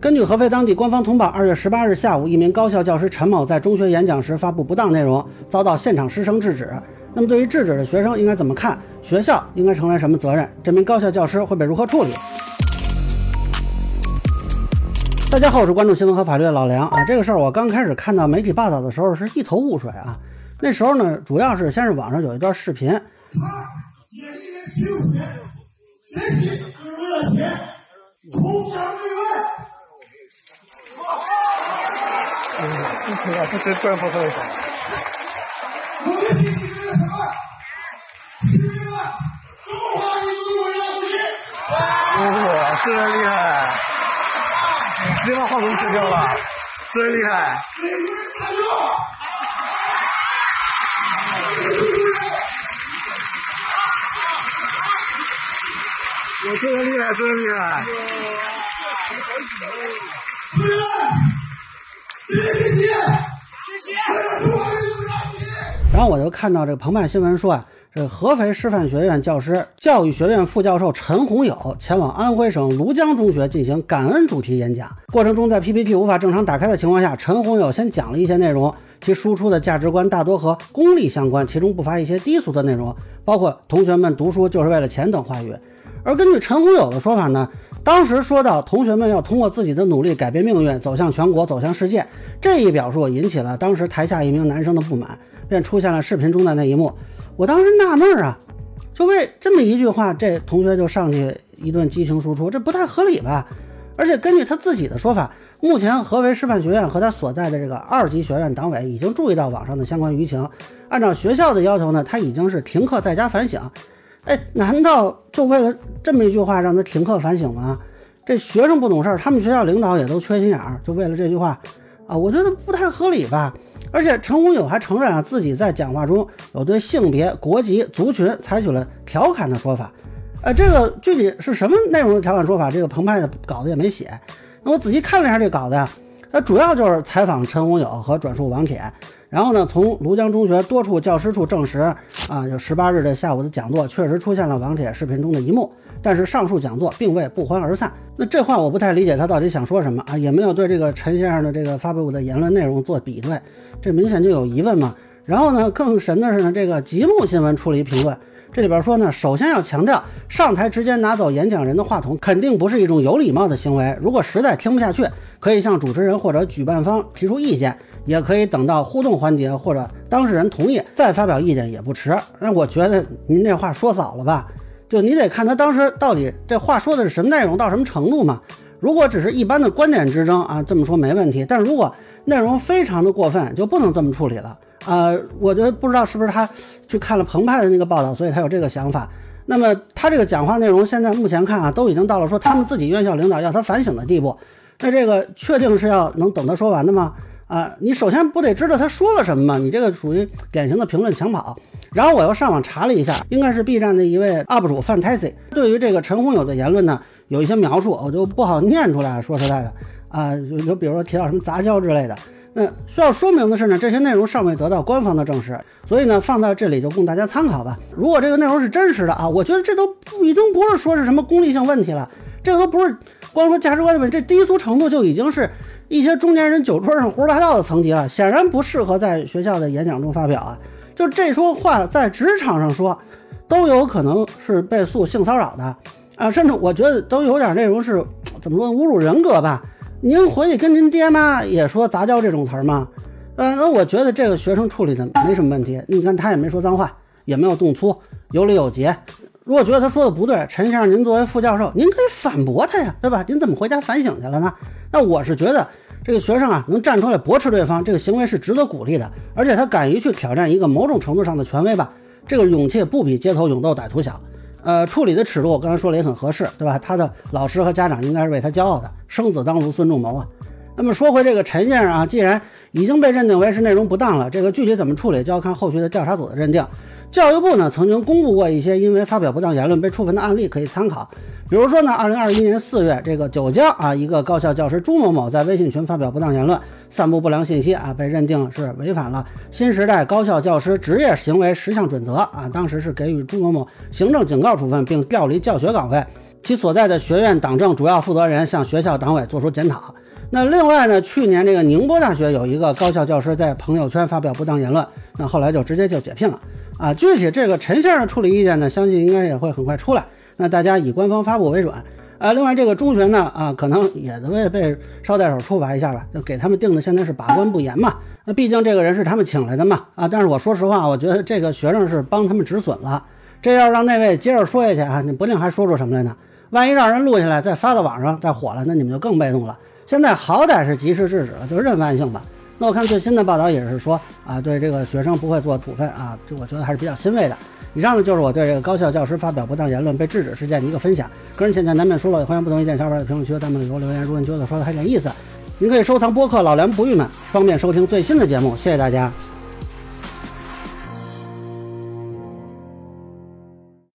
根据合肥当地官方通报，二月十八日下午，一名高校教师陈某在中学演讲时发布不当内容，遭到现场师生制止。那么，对于制止的学生应该怎么看？学校应该承担什么责任？这名高校教师会被如何处理？大家好，我是关注新闻和法律的老梁啊。这个事儿我刚开始看到媒体报道的时候是一头雾水啊。那时候呢，主要是先是网上有一段视频。啊，这是专发生的。我们今天是什么？是为了中华民族伟大复兴。哇，真厉害！你把话筒吃掉了，真厉害！我真厉害，真厉害！然后我就看到这个澎湃新闻说啊，这合肥师范学院教师、教育学院副教授陈洪友前往安徽省庐江中学进行感恩主题演讲，过程中在 PPT 无法正常打开的情况下，陈洪友先讲了一些内容，其输出的价值观大多和功利相关，其中不乏一些低俗的内容，包括同学们读书就是为了钱等话语。而根据陈洪友的说法呢？当时说到同学们要通过自己的努力改变命运，走向全国，走向世界，这一表述引起了当时台下一名男生的不满，便出现了视频中的那一幕。我当时纳闷啊，就为这么一句话，这同学就上去一顿激情输出，这不太合理吧？而且根据他自己的说法，目前合肥师范学院和他所在的这个二级学院党委已经注意到网上的相关舆情，按照学校的要求呢，他已经是停课在家反省。哎，难道就为了这么一句话让他停课反省吗？这学生不懂事儿，他们学校领导也都缺心眼儿，就为了这句话啊，我觉得不太合理吧。而且陈洪友还承认啊，自己在讲话中有对性别、国籍、族群采取了调侃的说法。呃，这个具体是什么内容的调侃说法？这个澎湃的稿子也没写。那我仔细看了一下这稿子呀，那主要就是采访陈洪友和转述王铁。然后呢，从庐江中学多处教师处证实，啊，有十八日的下午的讲座确实出现了网帖视频中的一幕，但是上述讲座并未不欢而散。那这话我不太理解，他到底想说什么啊？也没有对这个陈先生的这个发布的言论内容做比对，这明显就有疑问嘛。然后呢，更神的是呢，这个极目新闻出了一评论，这里边说呢，首先要强调，上台直接拿走演讲人的话筒，肯定不是一种有礼貌的行为。如果实在听不下去，可以向主持人或者举办方提出意见，也可以等到互动环节或者当事人同意再发表意见也不迟。那我觉得您这话说早了吧？就你得看他当时到底这话说的是什么内容，到什么程度嘛。如果只是一般的观点之争啊，这么说没问题。但如果内容非常的过分，就不能这么处理了啊。我觉得不知道是不是他去看了澎湃的那个报道，所以他有这个想法。那么他这个讲话内容现在目前看啊，都已经到了说他们自己院校领导要他反省的地步。那这个确定是要能等他说完的吗？啊，你首先不得知道他说了什么吗？你这个属于典型的评论抢跑。然后我又上网查了一下，应该是 B 站的一位 UP 主 Fantasy 对于这个陈宏友的言论呢，有一些描述，我就不好念出来。说实在的，啊，就比如说提到什么杂交之类的。那需要说明的是呢，这些内容尚未得到官方的证实，所以呢，放在这里就供大家参考吧。如果这个内容是真实的啊，我觉得这都已经不是说是什么功利性问题了，这都不是。光说价值观的问题，这低俗程度就已经是一些中年人酒桌上胡说八道的层级了，显然不适合在学校的演讲中发表啊！就这说话在职场上说，都有可能是被诉性骚扰的啊！甚至我觉得都有点内容是怎么说侮辱人格吧？您回去跟您爹妈也说杂交这种词儿吗？呃，那我觉得这个学生处理的没什么问题，你看他也没说脏话，也没有动粗，有理有节。如果觉得他说的不对，陈先生，您作为副教授，您可以反驳他呀，对吧？您怎么回家反省去了呢？那我是觉得这个学生啊，能站出来驳斥对方，这个行为是值得鼓励的。而且他敢于去挑战一个某种程度上的权威吧，这个勇气不比街头勇斗歹徒小。呃，处理的尺度，我刚才说了也很合适，对吧？他的老师和家长应该是为他骄傲的，生子当如孙仲谋啊。那么说回这个陈先生啊，既然已经被认定为是内容不当了，这个具体怎么处理，就要看后续的调查组的认定。教育部呢曾经公布过一些因为发表不当言论被处分的案例，可以参考。比如说呢，二零二一年四月，这个九江啊一个高校教师朱某某在微信群发表不当言论，散布不良信息啊，被认定是违反了新时代高校教师职业行为十项准则啊，当时是给予朱某某行政警告处分，并调离教学岗位。其所在的学院党政主要负责人向学校党委作出检讨。那另外呢，去年这个宁波大学有一个高校教师在朋友圈发表不当言论，那后来就直接就解聘了啊。具体这个陈先生的处理意见呢，相信应该也会很快出来。那大家以官方发布为准啊。另外这个中学呢啊，可能也会被捎带手处罚一下吧，就给他们定的现在是把关不严嘛。那毕竟这个人是他们请来的嘛啊。但是我说实话，我觉得这个学生是帮他们止损了。这要让那位接着说下去啊，你不定还说出什么来呢？万一让人录下来再发到网上再火了，那你们就更被动了。现在好歹是及时制止了，就是认犯性吧。那我看最新的报道也是说啊，对这个学生不会做处分啊，这我觉得还是比较欣慰的。以上呢就是我对这个高校教师发表不当言论被制止事件的一个分享。个人浅见难免疏漏，欢迎不同意见小伙伴在评论区弹幕里给我留言。如果你觉得说的还有点意思，您可以收藏播客老梁不郁闷，方便收听最新的节目。谢谢大家。